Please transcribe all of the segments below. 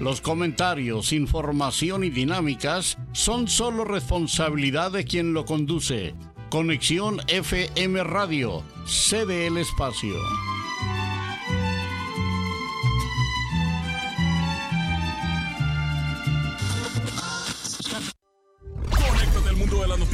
Los comentarios, información y dinámicas son solo responsabilidad de quien lo conduce. Conexión FM Radio, cede el espacio.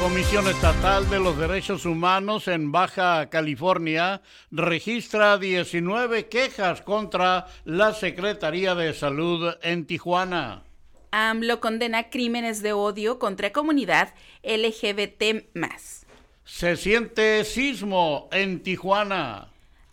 Comisión Estatal de los Derechos Humanos en Baja California registra 19 quejas contra la Secretaría de Salud en Tijuana. AMLO condena crímenes de odio contra comunidad LGBT. Se siente sismo en Tijuana.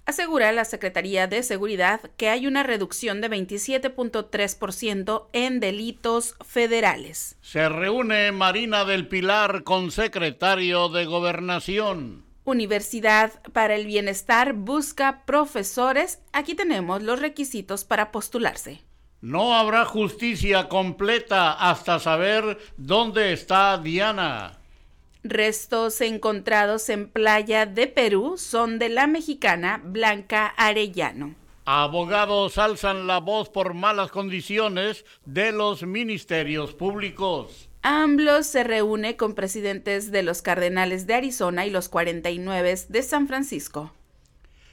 Asegura la Secretaría de Seguridad que hay una reducción de 27.3% en delitos federales. Se reúne Marina del Pilar con secretario de Gobernación. Universidad para el Bienestar busca profesores. Aquí tenemos los requisitos para postularse. No habrá justicia completa hasta saber dónde está Diana. Restos encontrados en playa de Perú son de la mexicana Blanca Arellano. Abogados alzan la voz por malas condiciones de los ministerios públicos. AMLO se reúne con presidentes de los Cardenales de Arizona y los 49 de San Francisco.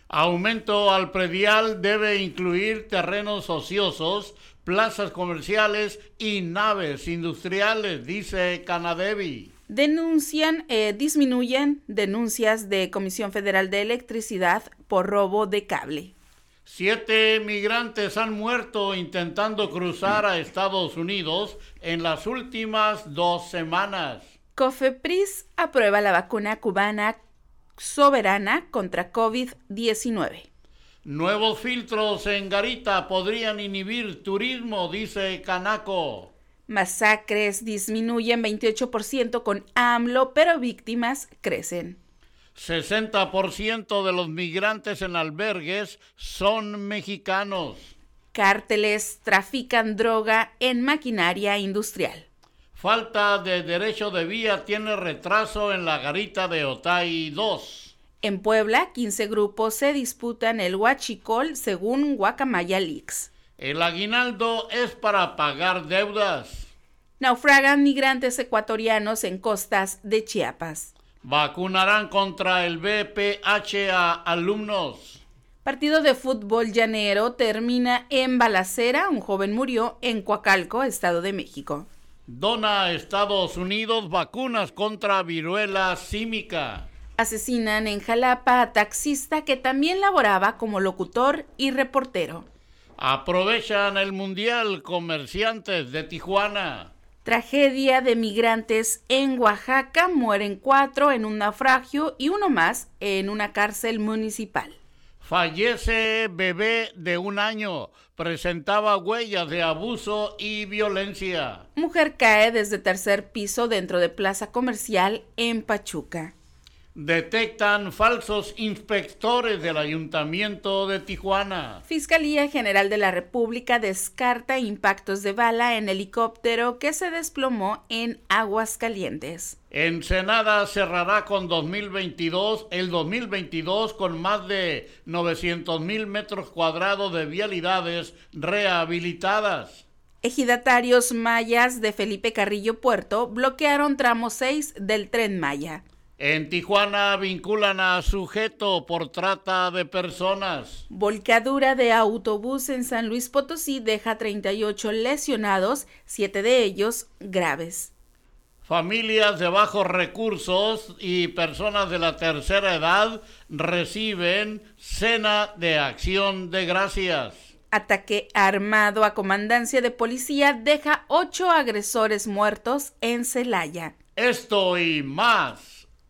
Aumento al predial debe incluir terrenos ociosos, plazas comerciales y naves industriales, dice Canadevi denuncian, eh, disminuyen denuncias de Comisión Federal de Electricidad por robo de cable. Siete migrantes han muerto intentando cruzar a Estados Unidos en las últimas dos semanas. Cofepris aprueba la vacuna cubana soberana contra COVID-19. Nuevos filtros en Garita podrían inhibir turismo, dice Canaco. Masacres disminuyen 28% con AMLO, pero víctimas crecen. 60% de los migrantes en albergues son mexicanos. Cárteles trafican droga en maquinaria industrial. Falta de derecho de vía tiene retraso en la garita de Otay 2. En Puebla, 15 grupos se disputan el huachicol según Guacamaya Leaks. El aguinaldo es para pagar deudas. Naufragan migrantes ecuatorianos en costas de Chiapas. Vacunarán contra el VPH a alumnos. Partido de fútbol llanero termina en balacera. Un joven murió en Coacalco, Estado de México. Dona a Estados Unidos vacunas contra viruela símica. Asesinan en Jalapa a taxista que también laboraba como locutor y reportero. Aprovechan el Mundial comerciantes de Tijuana. Tragedia de migrantes en Oaxaca. Mueren cuatro en un naufragio y uno más en una cárcel municipal. Fallece bebé de un año. Presentaba huellas de abuso y violencia. Mujer cae desde tercer piso dentro de plaza comercial en Pachuca. Detectan falsos inspectores del Ayuntamiento de Tijuana. Fiscalía General de la República descarta impactos de bala en helicóptero que se desplomó en Aguascalientes. Ensenada cerrará con 2022 el 2022 con más de 900 mil metros cuadrados de vialidades rehabilitadas. Ejidatarios mayas de Felipe Carrillo Puerto bloquearon tramo 6 del tren Maya. En Tijuana vinculan a sujeto por trata de personas. Volcadura de autobús en San Luis Potosí deja 38 lesionados, 7 de ellos graves. Familias de bajos recursos y personas de la tercera edad reciben cena de acción de gracias. Ataque armado a comandancia de policía deja ocho agresores muertos en Celaya. Esto y más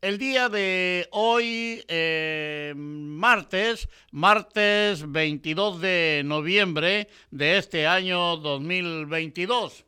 el día de hoy, eh, martes, martes 22 de noviembre de este año 2022.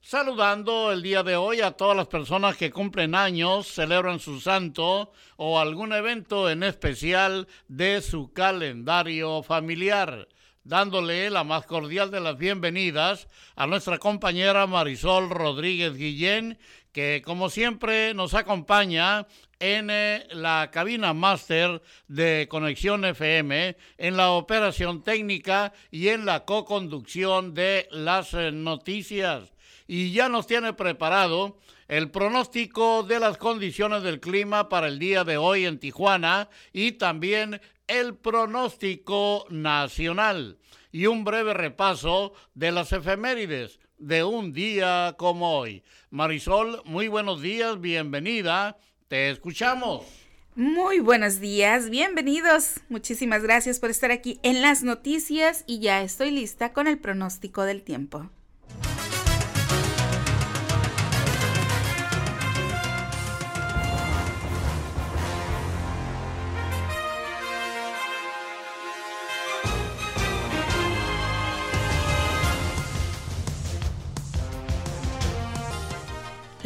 Saludando el día de hoy a todas las personas que cumplen años, celebran su santo o algún evento en especial de su calendario familiar dándole la más cordial de las bienvenidas a nuestra compañera Marisol Rodríguez Guillén, que como siempre nos acompaña en eh, la cabina máster de Conexión FM, en la operación técnica y en la co-conducción de las eh, noticias. Y ya nos tiene preparado el pronóstico de las condiciones del clima para el día de hoy en Tijuana y también el pronóstico nacional y un breve repaso de las efemérides de un día como hoy. Marisol, muy buenos días, bienvenida, te escuchamos. Muy buenos días, bienvenidos. Muchísimas gracias por estar aquí en las noticias y ya estoy lista con el pronóstico del tiempo.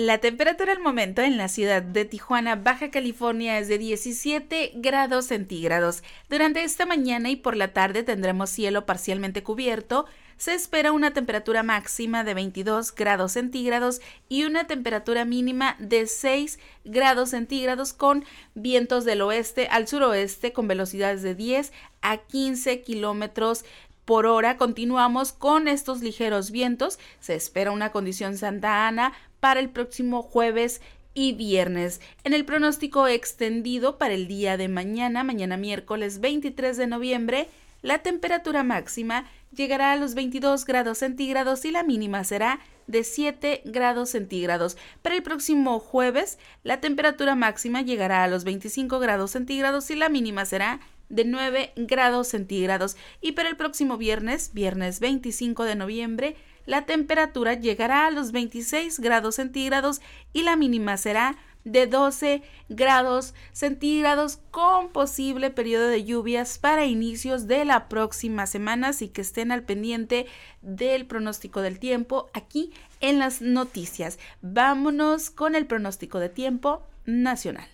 La temperatura al momento en la ciudad de Tijuana, Baja California, es de 17 grados centígrados. Durante esta mañana y por la tarde tendremos cielo parcialmente cubierto. Se espera una temperatura máxima de 22 grados centígrados y una temperatura mínima de 6 grados centígrados con vientos del oeste al suroeste con velocidades de 10 a 15 kilómetros por hora. Continuamos con estos ligeros vientos. Se espera una condición Santa Ana para el próximo jueves y viernes. En el pronóstico extendido para el día de mañana, mañana miércoles 23 de noviembre, la temperatura máxima llegará a los 22 grados centígrados y la mínima será de 7 grados centígrados. Para el próximo jueves, la temperatura máxima llegará a los 25 grados centígrados y la mínima será de 9 grados centígrados. Y para el próximo viernes, viernes 25 de noviembre, la temperatura llegará a los 26 grados centígrados y la mínima será de 12 grados centígrados con posible periodo de lluvias para inicios de la próxima semana, así que estén al pendiente del pronóstico del tiempo aquí en las noticias. Vámonos con el pronóstico de tiempo nacional.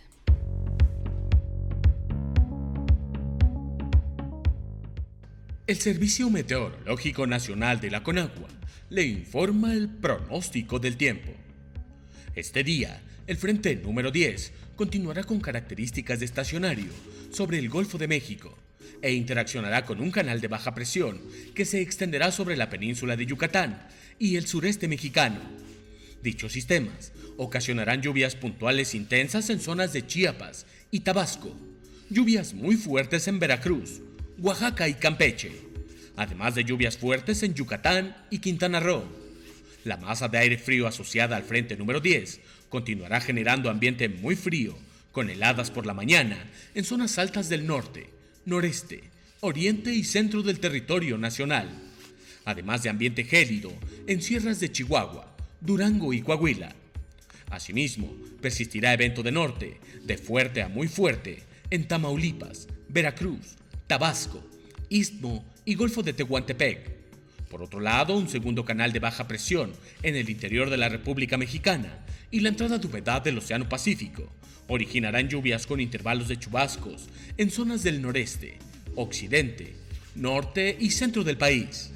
El Servicio Meteorológico Nacional de la Conagua le informa el pronóstico del tiempo. Este día, el frente número 10 continuará con características de estacionario sobre el Golfo de México e interaccionará con un canal de baja presión que se extenderá sobre la península de Yucatán y el sureste mexicano. Dichos sistemas ocasionarán lluvias puntuales intensas en zonas de Chiapas y Tabasco, lluvias muy fuertes en Veracruz, Oaxaca y Campeche además de lluvias fuertes en Yucatán y Quintana Roo. La masa de aire frío asociada al frente número 10 continuará generando ambiente muy frío, con heladas por la mañana en zonas altas del norte, noreste, oriente y centro del territorio nacional, además de ambiente gélido en sierras de Chihuahua, Durango y Coahuila. Asimismo, persistirá evento de norte, de fuerte a muy fuerte, en Tamaulipas, Veracruz, Tabasco, Istmo y Golfo de Tehuantepec. Por otro lado, un segundo canal de baja presión en el interior de la República Mexicana y la entrada de humedad del Océano Pacífico originarán lluvias con intervalos de chubascos en zonas del noreste, occidente, norte y centro del país.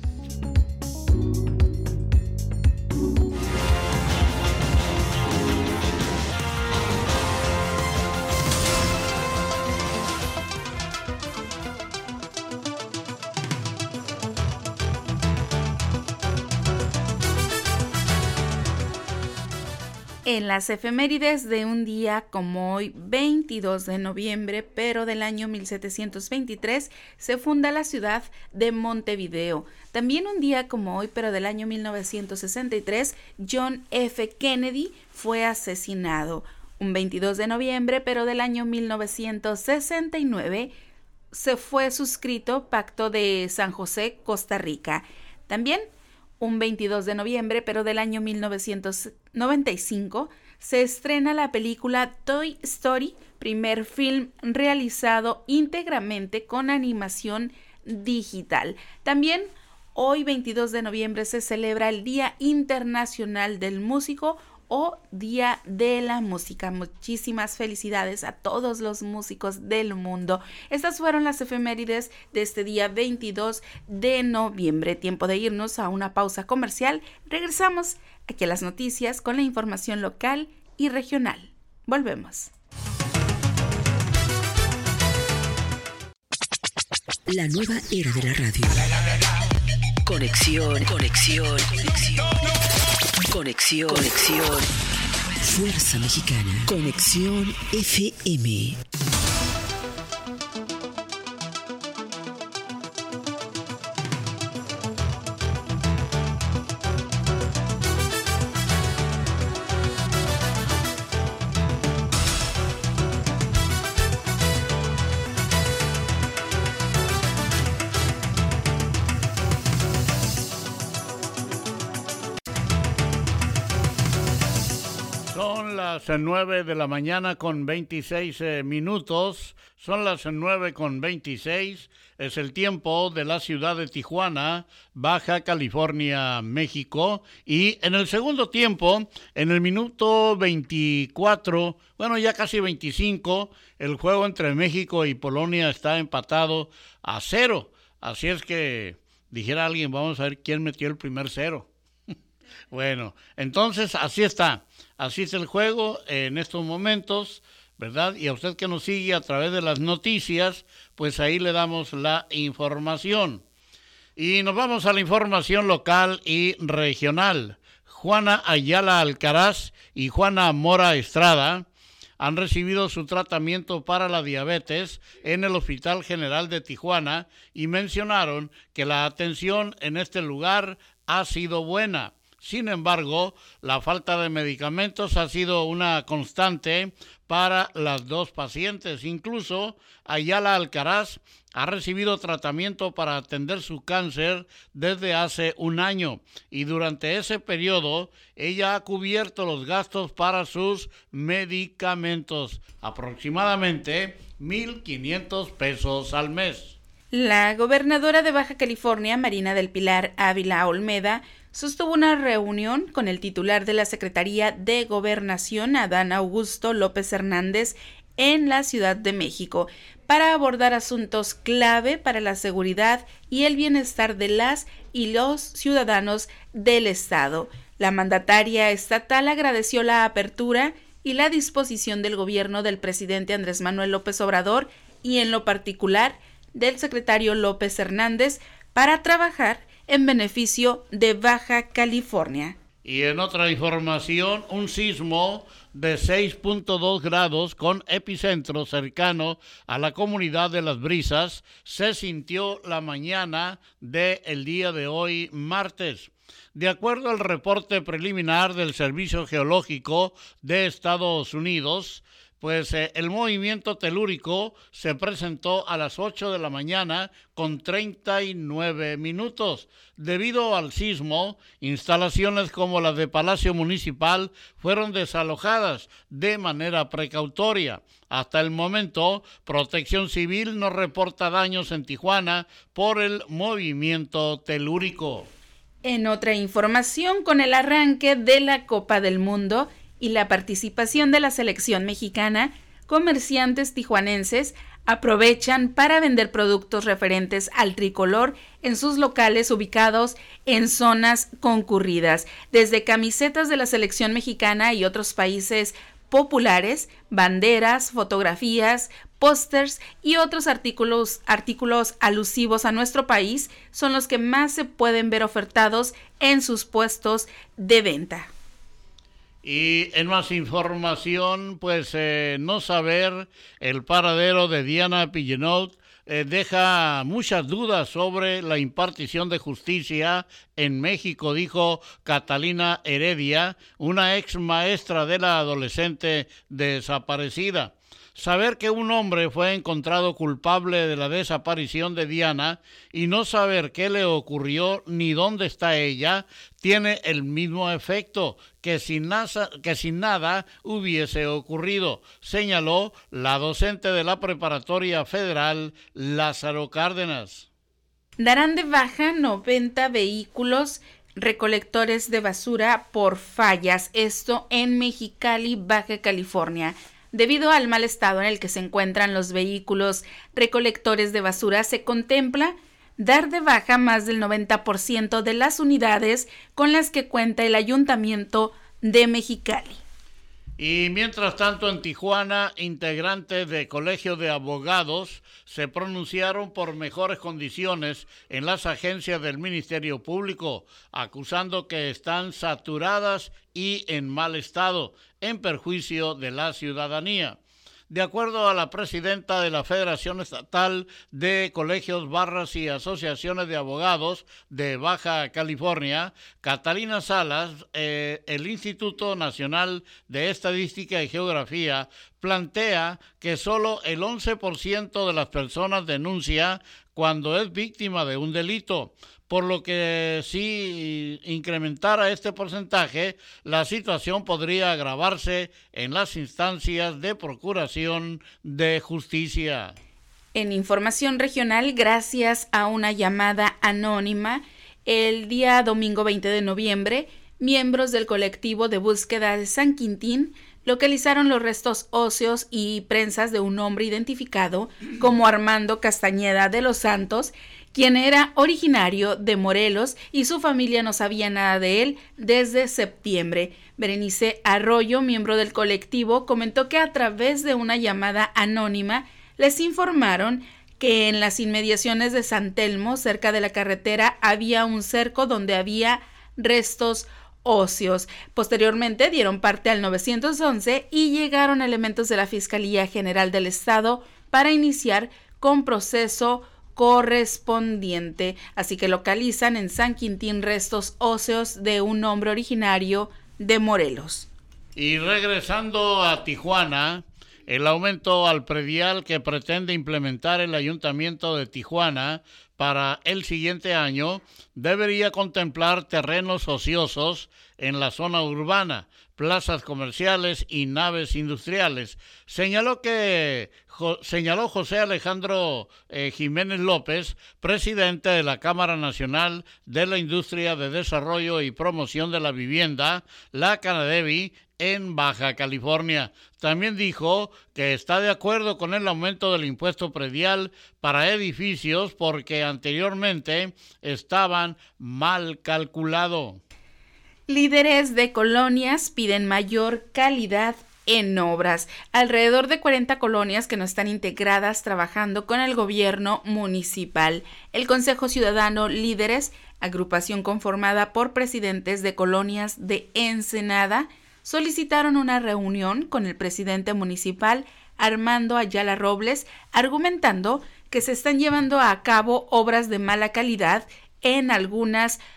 En las efemérides de un día como hoy, 22 de noviembre, pero del año 1723, se funda la ciudad de Montevideo. También un día como hoy, pero del año 1963, John F. Kennedy fue asesinado. Un 22 de noviembre, pero del año 1969, se fue suscrito Pacto de San José, Costa Rica. También un 22 de noviembre, pero del año 1995, se estrena la película Toy Story, primer film realizado íntegramente con animación digital. También hoy 22 de noviembre se celebra el Día Internacional del Músico o Día de la Música. Muchísimas felicidades a todos los músicos del mundo. Estas fueron las efemérides de este día 22 de noviembre. Tiempo de irnos a una pausa comercial. Regresamos aquí a las noticias con la información local y regional. Volvemos. La nueva era de la radio. Conexión, conexión, conexión. Conexión, conexión. Fuerza Mexicana. Conexión FM. Las 9 de la mañana con 26 eh, minutos. Son las 9 con 26. Es el tiempo de la ciudad de Tijuana, Baja California, México. Y en el segundo tiempo, en el minuto 24, bueno, ya casi 25, el juego entre México y Polonia está empatado a cero. Así es que dijera alguien, vamos a ver quién metió el primer cero. bueno, entonces así está. Así es el juego en estos momentos, ¿verdad? Y a usted que nos sigue a través de las noticias, pues ahí le damos la información. Y nos vamos a la información local y regional. Juana Ayala Alcaraz y Juana Mora Estrada han recibido su tratamiento para la diabetes en el Hospital General de Tijuana y mencionaron que la atención en este lugar ha sido buena. Sin embargo, la falta de medicamentos ha sido una constante para las dos pacientes. Incluso Ayala Alcaraz ha recibido tratamiento para atender su cáncer desde hace un año y durante ese periodo ella ha cubierto los gastos para sus medicamentos, aproximadamente 1.500 pesos al mes. La gobernadora de Baja California, Marina del Pilar Ávila Olmeda, sostuvo una reunión con el titular de la Secretaría de Gobernación, Adán Augusto López Hernández, en la Ciudad de México, para abordar asuntos clave para la seguridad y el bienestar de las y los ciudadanos del Estado. La mandataria estatal agradeció la apertura y la disposición del gobierno del presidente Andrés Manuel López Obrador y en lo particular del secretario López Hernández para trabajar en beneficio de Baja California. Y en otra información, un sismo de 6.2 grados con epicentro cercano a la comunidad de Las Brisas se sintió la mañana del día de hoy, martes. De acuerdo al reporte preliminar del Servicio Geológico de Estados Unidos, pues eh, el movimiento telúrico se presentó a las 8 de la mañana con 39 minutos. Debido al sismo, instalaciones como las de Palacio Municipal fueron desalojadas de manera precautoria. Hasta el momento, Protección Civil no reporta daños en Tijuana por el movimiento telúrico. En otra información, con el arranque de la Copa del Mundo y la participación de la selección mexicana, comerciantes tijuanenses aprovechan para vender productos referentes al tricolor en sus locales ubicados en zonas concurridas, desde camisetas de la selección mexicana y otros países populares, banderas, fotografías, pósters y otros artículos, artículos alusivos a nuestro país son los que más se pueden ver ofertados en sus puestos de venta. Y en más información, pues eh, no saber el paradero de Diana Pillenot eh, deja muchas dudas sobre la impartición de justicia en México, dijo Catalina Heredia, una ex maestra de la adolescente desaparecida. Saber que un hombre fue encontrado culpable de la desaparición de Diana y no saber qué le ocurrió ni dónde está ella tiene el mismo efecto que si, que sin nada hubiese ocurrido, señaló la docente de la Preparatoria Federal Lázaro Cárdenas. Darán de baja 90 vehículos recolectores de basura por fallas, esto en Mexicali, Baja California. Debido al mal estado en el que se encuentran los vehículos recolectores de basura, se contempla dar de baja más del 90% de las unidades con las que cuenta el ayuntamiento de Mexicali. Y mientras tanto en Tijuana, integrantes de Colegio de Abogados se pronunciaron por mejores condiciones en las agencias del Ministerio Público, acusando que están saturadas y en mal estado, en perjuicio de la ciudadanía. De acuerdo a la presidenta de la Federación Estatal de Colegios, Barras y Asociaciones de Abogados de Baja California, Catalina Salas, eh, el Instituto Nacional de Estadística y Geografía plantea que solo el 11% de las personas denuncia cuando es víctima de un delito por lo que si incrementara este porcentaje, la situación podría agravarse en las instancias de procuración de justicia. En información regional, gracias a una llamada anónima, el día domingo 20 de noviembre, miembros del colectivo de búsqueda de San Quintín localizaron los restos óseos y prensas de un hombre identificado como Armando Castañeda de los Santos, quien era originario de Morelos y su familia no sabía nada de él desde septiembre. Berenice Arroyo, miembro del colectivo, comentó que a través de una llamada anónima les informaron que en las inmediaciones de San Telmo, cerca de la carretera, había un cerco donde había restos óseos. Posteriormente dieron parte al 911 y llegaron elementos de la Fiscalía General del Estado para iniciar con proceso correspondiente. Así que localizan en San Quintín restos óseos de un hombre originario de Morelos. Y regresando a Tijuana, el aumento al predial que pretende implementar el Ayuntamiento de Tijuana para el siguiente año debería contemplar terrenos ociosos en la zona urbana, plazas comerciales y naves industriales. Señaló que señaló José Alejandro eh, Jiménez López, presidente de la Cámara Nacional de la Industria de Desarrollo y Promoción de la Vivienda, la Canadevi, en Baja California. También dijo que está de acuerdo con el aumento del impuesto predial para edificios porque anteriormente estaban mal calculado. Líderes de colonias piden mayor calidad en obras. Alrededor de 40 colonias que no están integradas trabajando con el gobierno municipal. El Consejo Ciudadano Líderes, agrupación conformada por presidentes de colonias de Ensenada, solicitaron una reunión con el presidente municipal Armando Ayala Robles, argumentando que se están llevando a cabo obras de mala calidad en algunas colonias.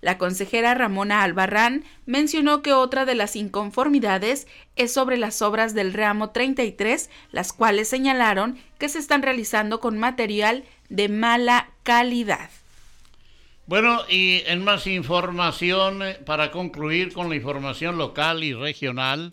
La consejera Ramona Albarrán mencionó que otra de las inconformidades es sobre las obras del ramo 33, las cuales señalaron que se están realizando con material de mala calidad. Bueno, y en más información, eh, para concluir con la información local y regional,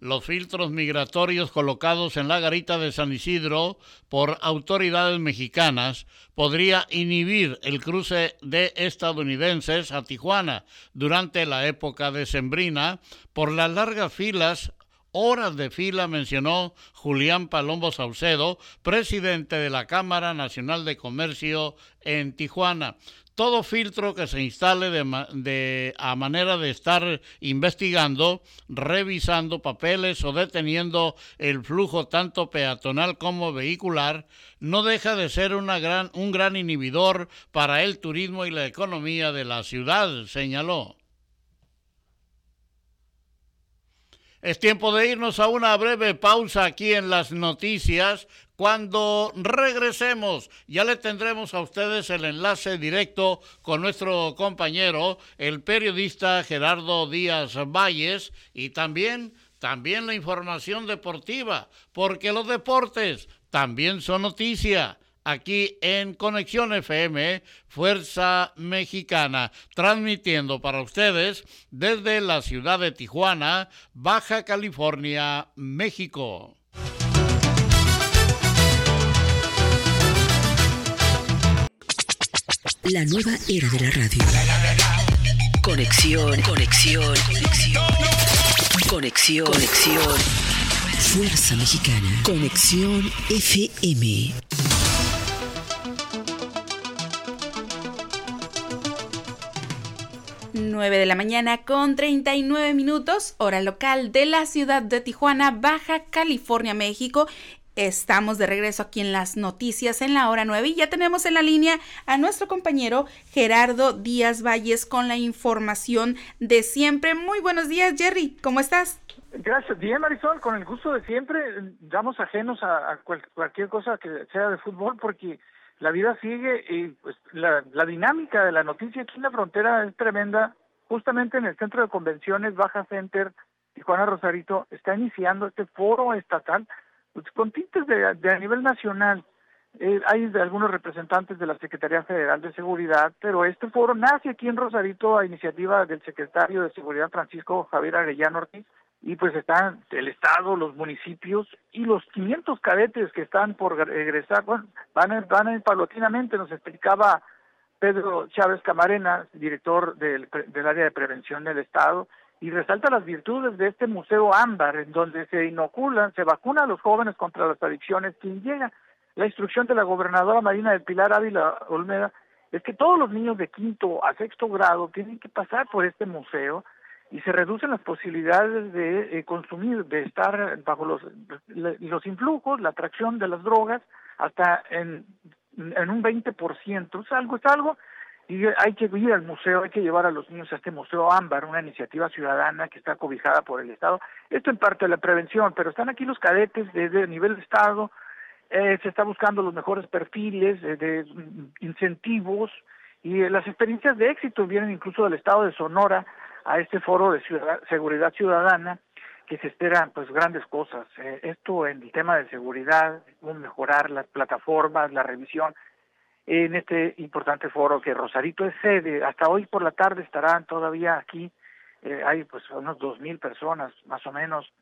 los filtros migratorios colocados en la garita de San Isidro por autoridades mexicanas podría inhibir el cruce de estadounidenses a Tijuana durante la época decembrina por las largas filas horas de fila, mencionó Julián Palombo Saucedo, presidente de la Cámara Nacional de Comercio en Tijuana todo filtro que se instale de, a manera de estar investigando, revisando papeles o deteniendo el flujo tanto peatonal como vehicular, no deja de ser una gran, un gran inhibidor para el turismo y la economía de la ciudad, señaló. Es tiempo de irnos a una breve pausa aquí en las noticias. Cuando regresemos, ya le tendremos a ustedes el enlace directo con nuestro compañero, el periodista Gerardo Díaz Valles, y también, también la información deportiva, porque los deportes también son noticia aquí en Conexión FM, Fuerza Mexicana, transmitiendo para ustedes desde la ciudad de Tijuana, Baja California, México. La nueva era de la radio. Conexión, conexión, conexión. Conexión, conexión. Fuerza Mexicana. Conexión FM. 9 de la mañana con 39 minutos, hora local de la ciudad de Tijuana, Baja California, México. Estamos de regreso aquí en las noticias en la hora 9 y ya tenemos en la línea a nuestro compañero Gerardo Díaz Valles con la información de siempre. Muy buenos días, Jerry, ¿cómo estás? Gracias, bien Marisol, con el gusto de siempre, damos ajenos a, cualquier cosa que sea de fútbol porque la vida sigue y pues la dinámica de la noticia aquí en la frontera es tremenda. Justamente en el centro de convenciones Baja Center, Tijuana Rosarito, está iniciando este foro estatal pues, con tintes de, de a nivel nacional. Eh, hay de algunos representantes de la Secretaría Federal de Seguridad, pero este foro nace aquí en Rosarito a iniciativa del secretario de Seguridad Francisco Javier Arellano Ortiz y pues están el Estado, los municipios y los 500 cadetes que están por egresar, bueno, van van paulatinamente, nos explicaba Pedro Chávez Camarena, director del, del área de prevención del Estado, y resalta las virtudes de este museo ámbar, en donde se inoculan, se vacuna a los jóvenes contra las adicciones. Quien llega, la instrucción de la gobernadora Marina del Pilar Ávila Olmeda, es que todos los niños de quinto a sexto grado tienen que pasar por este museo, y se reducen las posibilidades de eh, consumir, de estar bajo los, los influjos, la atracción de las drogas, hasta en, en un 20%. Es algo, es algo, y hay que ir al museo, hay que llevar a los niños a este Museo Ámbar, una iniciativa ciudadana que está cobijada por el Estado. Esto en parte de la prevención, pero están aquí los cadetes desde nivel de Estado, eh, se está buscando los mejores perfiles de, de incentivos, y las experiencias de éxito vienen incluso del Estado de Sonora, a este foro de seguridad ciudadana que se esperan pues grandes cosas. Eh, esto en el tema de seguridad, mejorar las plataformas, la revisión en este importante foro que Rosarito es sede. Hasta hoy por la tarde estarán todavía aquí, eh, hay pues unos dos mil personas más o menos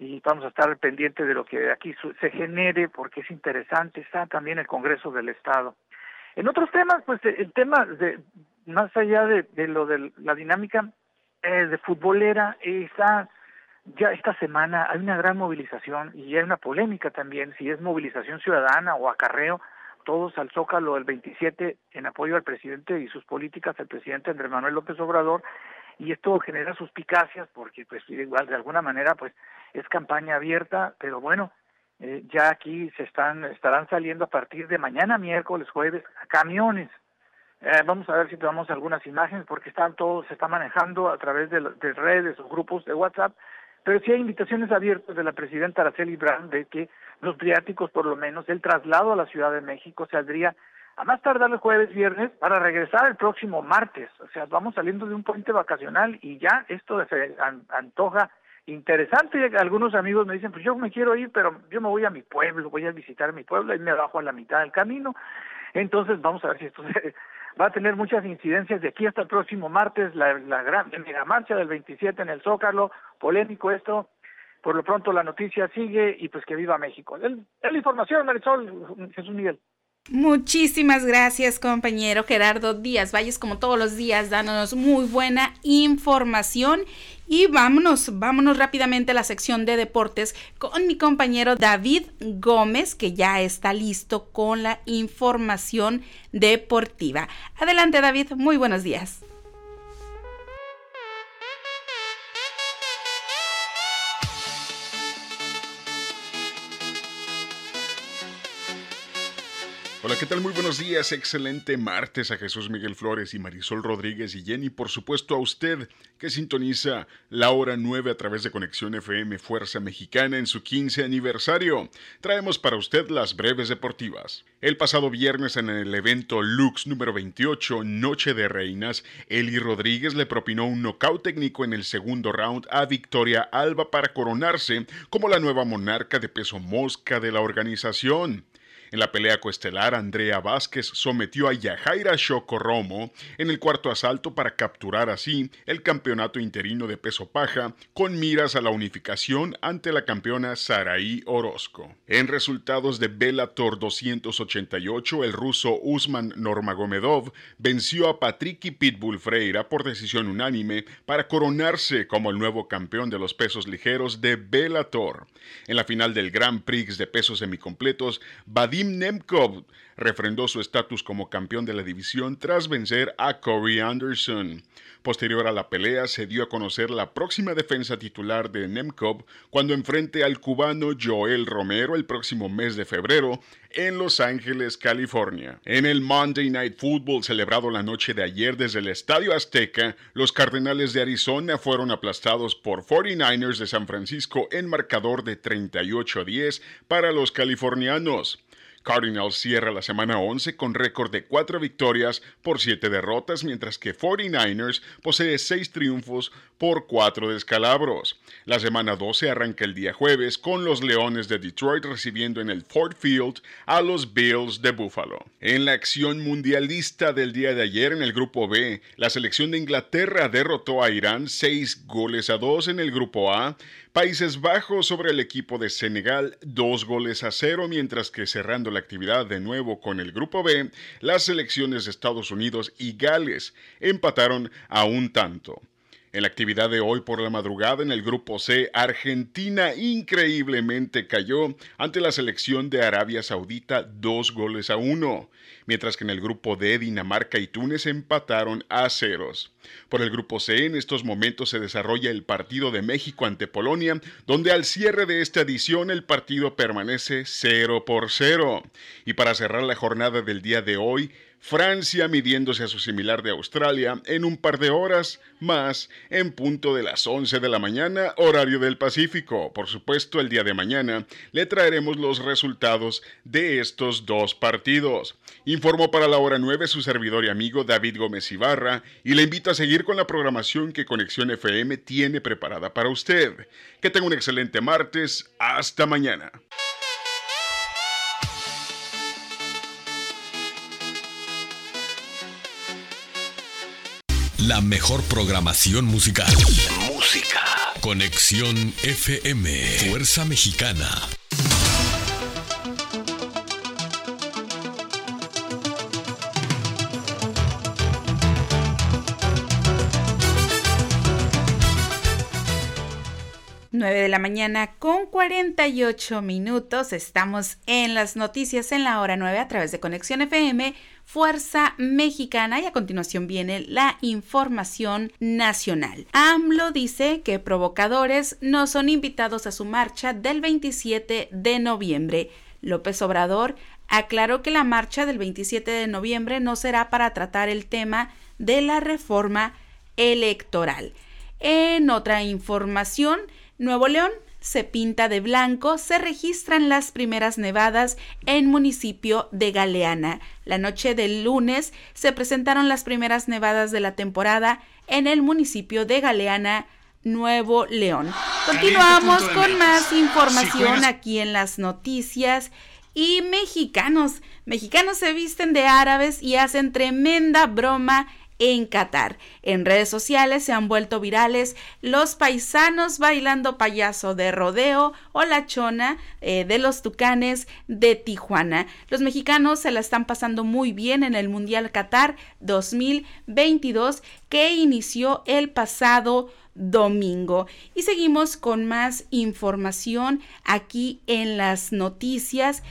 y vamos a estar pendientes de lo que aquí se genere porque es interesante. Está también el Congreso del Estado. En otros temas, pues el tema de más allá de, lo de la dinámica eh, de futbolera está ya esta semana hay una gran movilización y hay una polémica también si es movilización ciudadana o acarreo todos al Zócalo el 27 en apoyo al presidente y sus políticas al presidente Andrés Manuel López Obrador y esto genera suspicacias porque pues igual de alguna manera pues es campaña abierta pero bueno eh, ya aquí se están estarán saliendo a partir de mañana miércoles jueves camiones. Eh, vamos a ver si tenemos algunas imágenes porque están todos, se está manejando a través de, de, redes o grupos de WhatsApp, pero sí hay invitaciones abiertas de la presidenta Araceli Brand de que los viáticos, por lo menos, el traslado a la Ciudad de México saldría a más tardar el jueves, viernes, para regresar el próximo martes. O sea, vamos saliendo de un puente vacacional y ya esto se antoja interesante. Algunos amigos me dicen, pues yo me quiero ir, pero yo me voy a mi pueblo, voy a visitar mi pueblo y me bajo a la mitad del camino. Entonces vamos a ver si esto va a tener muchas incidencias de aquí hasta el próximo martes, la, la gran mega marcha del 27 en el Zócalo, polémico esto. Por lo pronto la noticia sigue y pues que viva México. Es la información, Marisol, Jesús Miguel. Muchísimas gracias, compañero Gerardo Díaz Valles, como todos los días, dándonos muy buena información. Y vámonos, vámonos rápidamente a la sección de deportes con mi compañero David Gómez, que ya está listo con la información deportiva. Adelante, David, muy buenos días. ¿Qué tal? Muy buenos días, excelente martes a Jesús Miguel Flores y Marisol Rodríguez y Jenny, por supuesto a usted que sintoniza la hora 9 a través de Conexión FM Fuerza Mexicana en su 15 aniversario. Traemos para usted las breves deportivas. El pasado viernes en el evento Lux número 28, Noche de Reinas, Eli Rodríguez le propinó un nocaut técnico en el segundo round a Victoria Alba para coronarse como la nueva monarca de peso mosca de la organización. En la pelea coestelar, Andrea Vázquez sometió a Yajaira Romo en el cuarto asalto para capturar así el campeonato interino de peso paja con miras a la unificación ante la campeona Saraí Orozco. En resultados de Bellator 288, el ruso Usman Normagomedov venció a Patricky Pitbull Freira por decisión unánime para coronarse como el nuevo campeón de los pesos ligeros de Bellator. En la final del Grand Prix de pesos semicompletos, Vadim Nemkov refrendó su estatus como campeón de la división tras vencer a Corey Anderson. Posterior a la pelea, se dio a conocer la próxima defensa titular de Nemkov cuando enfrente al cubano Joel Romero el próximo mes de febrero en Los Ángeles, California. En el Monday Night Football celebrado la noche de ayer desde el Estadio Azteca, los Cardenales de Arizona fueron aplastados por 49ers de San Francisco en marcador de 38 a 10 para los californianos. Cardinals cierra la semana 11 con récord de 4 victorias por 7 derrotas, mientras que 49ers posee 6 triunfos por 4 descalabros. La semana 12 arranca el día jueves con los Leones de Detroit recibiendo en el Ford Field a los Bills de Buffalo. En la acción mundialista del día de ayer en el grupo B, la selección de Inglaterra derrotó a Irán 6 goles a 2 en el grupo A, Países Bajos sobre el equipo de Senegal, dos goles a cero, mientras que cerrando la actividad de nuevo con el Grupo B, las selecciones de Estados Unidos y Gales empataron a un tanto. En la actividad de hoy por la madrugada en el grupo C, Argentina increíblemente cayó ante la selección de Arabia Saudita dos goles a uno, mientras que en el grupo D, Dinamarca y Túnez empataron a ceros. Por el grupo C, en estos momentos se desarrolla el partido de México ante Polonia, donde al cierre de esta edición el partido permanece 0 por 0. Y para cerrar la jornada del día de hoy, Francia midiéndose a su similar de Australia en un par de horas más en punto de las 11 de la mañana, horario del Pacífico. Por supuesto, el día de mañana le traeremos los resultados de estos dos partidos. Informó para la hora 9 su servidor y amigo David Gómez Ibarra y le invito a seguir con la programación que Conexión FM tiene preparada para usted. Que tenga un excelente martes. Hasta mañana. La mejor programación musical. Música. Conexión FM. Fuerza Mexicana. 9 de la mañana con 48 minutos. Estamos en las noticias en la hora 9 a través de Conexión FM, Fuerza Mexicana y a continuación viene la información nacional. AMLO dice que provocadores no son invitados a su marcha del 27 de noviembre. López Obrador aclaró que la marcha del 27 de noviembre no será para tratar el tema de la reforma electoral. En otra información, Nuevo León se pinta de blanco, se registran las primeras nevadas en municipio de Galeana. La noche del lunes se presentaron las primeras nevadas de la temporada en el municipio de Galeana, Nuevo León. Continuamos con más información aquí en las noticias. Y mexicanos, mexicanos se visten de árabes y hacen tremenda broma en Qatar. En redes sociales se han vuelto virales los paisanos bailando payaso de rodeo o la chona eh, de los tucanes de Tijuana. Los mexicanos se la están pasando muy bien en el Mundial Qatar 2022 que inició el pasado domingo. Y seguimos con más información aquí en las noticias.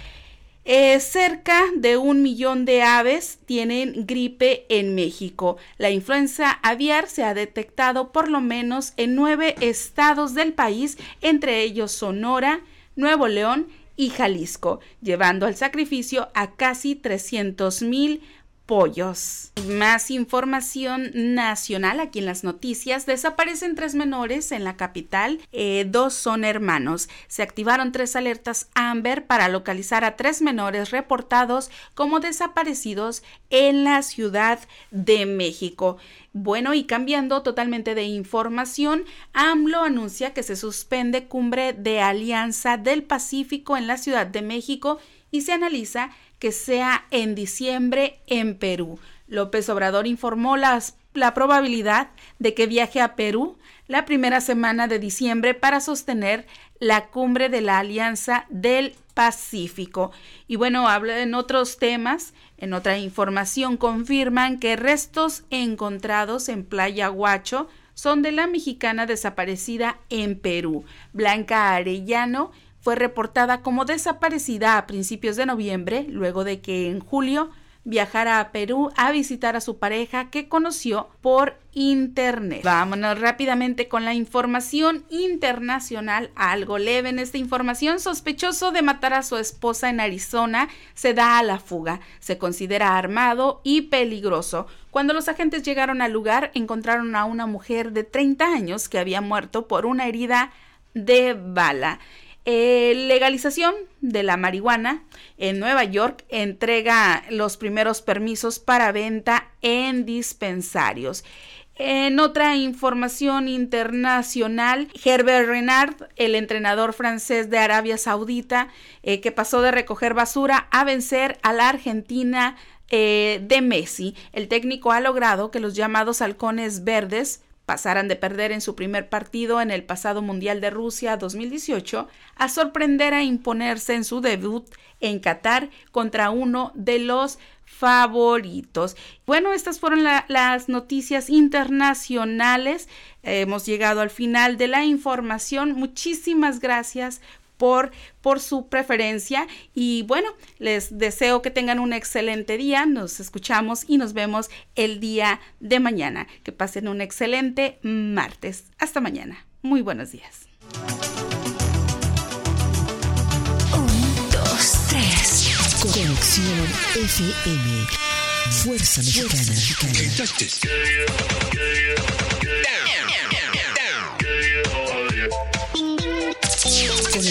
Eh, cerca de un millón de aves tienen gripe en México. La influenza aviar se ha detectado por lo menos en nueve estados del país, entre ellos Sonora, Nuevo León y Jalisco, llevando al sacrificio a casi 300 mil pollos. Más información nacional aquí en las noticias. Desaparecen tres menores en la capital. Eh, dos son hermanos. Se activaron tres alertas Amber para localizar a tres menores reportados como desaparecidos en la Ciudad de México. Bueno, y cambiando totalmente de información, AMLO anuncia que se suspende cumbre de Alianza del Pacífico en la Ciudad de México y se analiza que sea en diciembre en Perú. López Obrador informó las, la probabilidad de que viaje a Perú la primera semana de diciembre para sostener la cumbre de la Alianza del Pacífico. Y bueno, habla en otros temas, en otra información, confirman que restos encontrados en Playa Huacho son de la mexicana desaparecida en Perú, Blanca Arellano, fue reportada como desaparecida a principios de noviembre, luego de que en julio viajara a Perú a visitar a su pareja que conoció por internet. Vámonos rápidamente con la información internacional, algo leve en esta información. Sospechoso de matar a su esposa en Arizona se da a la fuga. Se considera armado y peligroso. Cuando los agentes llegaron al lugar, encontraron a una mujer de 30 años que había muerto por una herida de bala. Eh, legalización de la marihuana en Nueva York entrega los primeros permisos para venta en dispensarios. En otra información internacional, Herbert Renard, el entrenador francés de Arabia Saudita, eh, que pasó de recoger basura a vencer a la Argentina eh, de Messi. El técnico ha logrado que los llamados halcones verdes pasaran de perder en su primer partido en el pasado Mundial de Rusia 2018 a sorprender a imponerse en su debut en Qatar contra uno de los favoritos. Bueno, estas fueron las noticias internacionales. hemos llegado al final de la información. Muchísimas gracias por, por su preferencia. Y bueno, les deseo que tengan un excelente día. Nos escuchamos y nos vemos el día de mañana. Que pasen un excelente martes. Hasta mañana. Muy buenos días. Un, dos, tres. Conexión FM. Fuerza Mexicana.